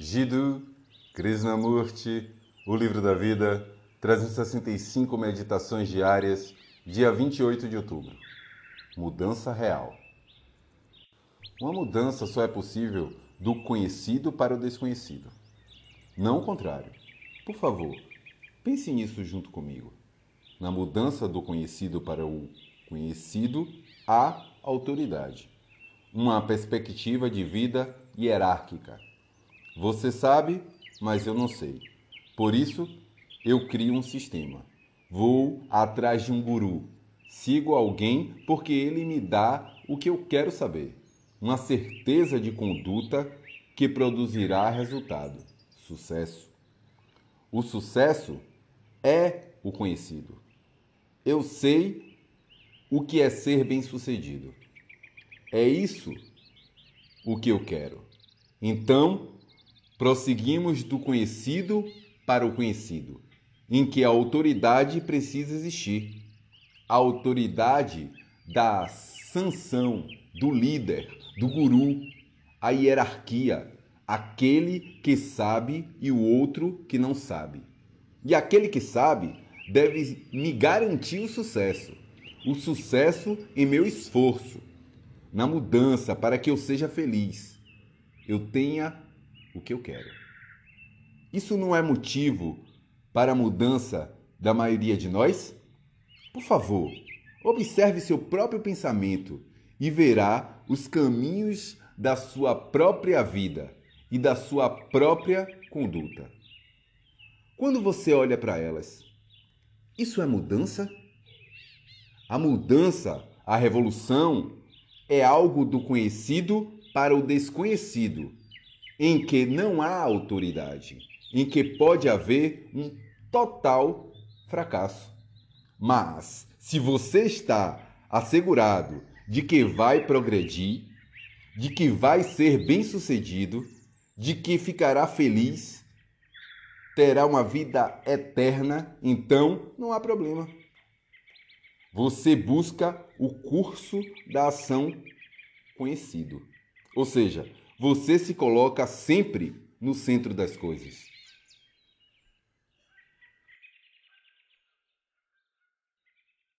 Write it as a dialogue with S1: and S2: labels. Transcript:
S1: Jiddu Krishnamurti, O Livro da Vida, 365 Meditações Diárias, dia 28 de outubro. Mudança real. Uma mudança só é possível do conhecido para o desconhecido. Não o contrário. Por favor, pense nisso junto comigo. Na mudança do conhecido para o conhecido, há autoridade. Uma perspectiva de vida hierárquica. Você sabe, mas eu não sei. Por isso, eu crio um sistema. Vou atrás de um guru. Sigo alguém porque ele me dá o que eu quero saber. Uma certeza de conduta que produzirá resultado. Sucesso. O sucesso é o conhecido. Eu sei o que é ser bem-sucedido. É isso o que eu quero. Então, prosseguimos do conhecido para o conhecido, em que a autoridade precisa existir. A autoridade da sanção, do líder, do guru, a hierarquia, aquele que sabe e o outro que não sabe. E aquele que sabe deve me garantir o sucesso, o sucesso em meu esforço, na mudança para que eu seja feliz, eu tenha o que eu quero. Isso não é motivo para a mudança da maioria de nós? Por favor, observe seu próprio pensamento e verá os caminhos da sua própria vida e da sua própria conduta. Quando você olha para elas, isso é mudança? A mudança, a revolução, é algo do conhecido para o desconhecido, em que não há autoridade, em que pode haver um total fracasso. Mas, se você está assegurado de que vai progredir, de que vai ser bem-sucedido, de que ficará feliz, terá uma vida eterna, então não há problema. Você busca o curso da ação conhecido. Ou seja, você se coloca sempre no centro das coisas.